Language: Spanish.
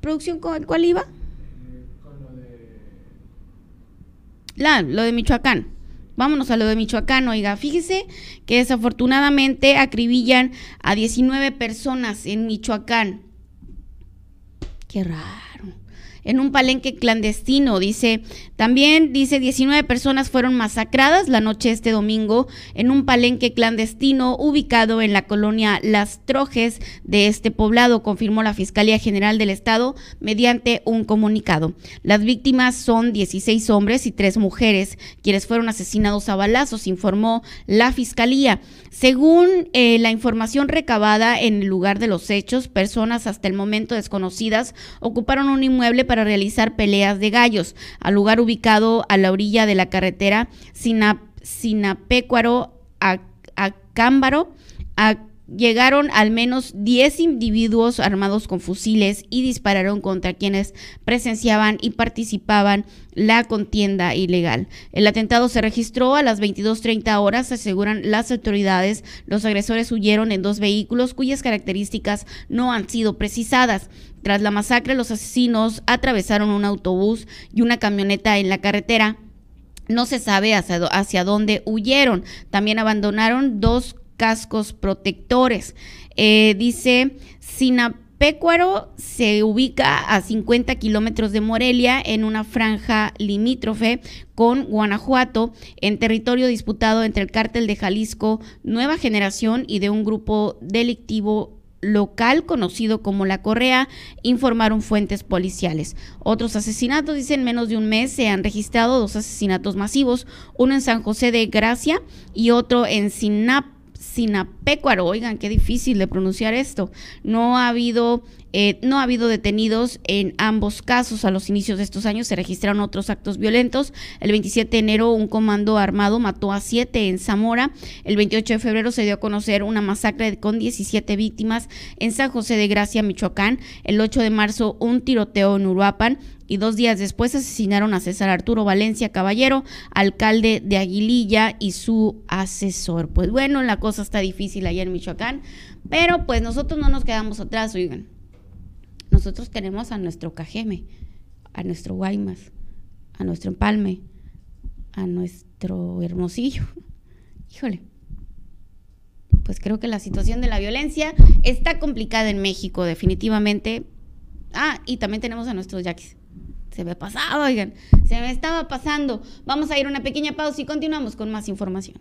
producción con cuál iba? La, lo de Michoacán. Vámonos a lo de Michoacán, oiga, fíjese que desafortunadamente acribillan a 19 personas en Michoacán. Qué raro en un palenque clandestino. Dice, también dice 19 personas fueron masacradas la noche este domingo en un palenque clandestino ubicado en la colonia Las Trojes de este poblado, confirmó la Fiscalía General del Estado mediante un comunicado. Las víctimas son 16 hombres y 3 mujeres, quienes fueron asesinados a balazos, informó la Fiscalía. Según eh, la información recabada en el lugar de los hechos, personas hasta el momento desconocidas ocuparon un inmueble para realizar peleas de gallos, al lugar ubicado a la orilla de la carretera Sinapecuaro a, a Cámbaro, Llegaron al menos 10 individuos armados con fusiles y dispararon contra quienes presenciaban y participaban la contienda ilegal. El atentado se registró a las 22.30 horas, aseguran las autoridades. Los agresores huyeron en dos vehículos cuyas características no han sido precisadas. Tras la masacre, los asesinos atravesaron un autobús y una camioneta en la carretera. No se sabe hacia, hacia dónde huyeron. También abandonaron dos cascos protectores. Eh, dice, Sinapecuaro se ubica a 50 kilómetros de Morelia en una franja limítrofe con Guanajuato en territorio disputado entre el cártel de Jalisco Nueva Generación y de un grupo delictivo local conocido como La Correa, informaron fuentes policiales. Otros asesinatos, dicen, menos de un mes se han registrado dos asesinatos masivos, uno en San José de Gracia y otro en Sinap Sinapecuaro. Oigan, qué difícil de pronunciar esto. No ha habido eh, no ha habido detenidos en ambos casos. A los inicios de estos años se registraron otros actos violentos. El 27 de enero un comando armado mató a siete en Zamora. El 28 de febrero se dio a conocer una masacre con 17 víctimas en San José de Gracia, Michoacán. El 8 de marzo un tiroteo en Uruapan y dos días después asesinaron a César Arturo Valencia Caballero, alcalde de Aguililla y su asesor. Pues bueno, la cosa está difícil allá en Michoacán, pero pues nosotros no nos quedamos atrás, oigan. Nosotros tenemos a nuestro Cajeme, a nuestro Guaymas, a nuestro Empalme, a nuestro Hermosillo. Híjole. Pues creo que la situación de la violencia está complicada en México, definitivamente. Ah, y también tenemos a nuestros yaquis. Se me pasado, oigan, se me estaba pasando. Vamos a ir a una pequeña pausa y continuamos con más información.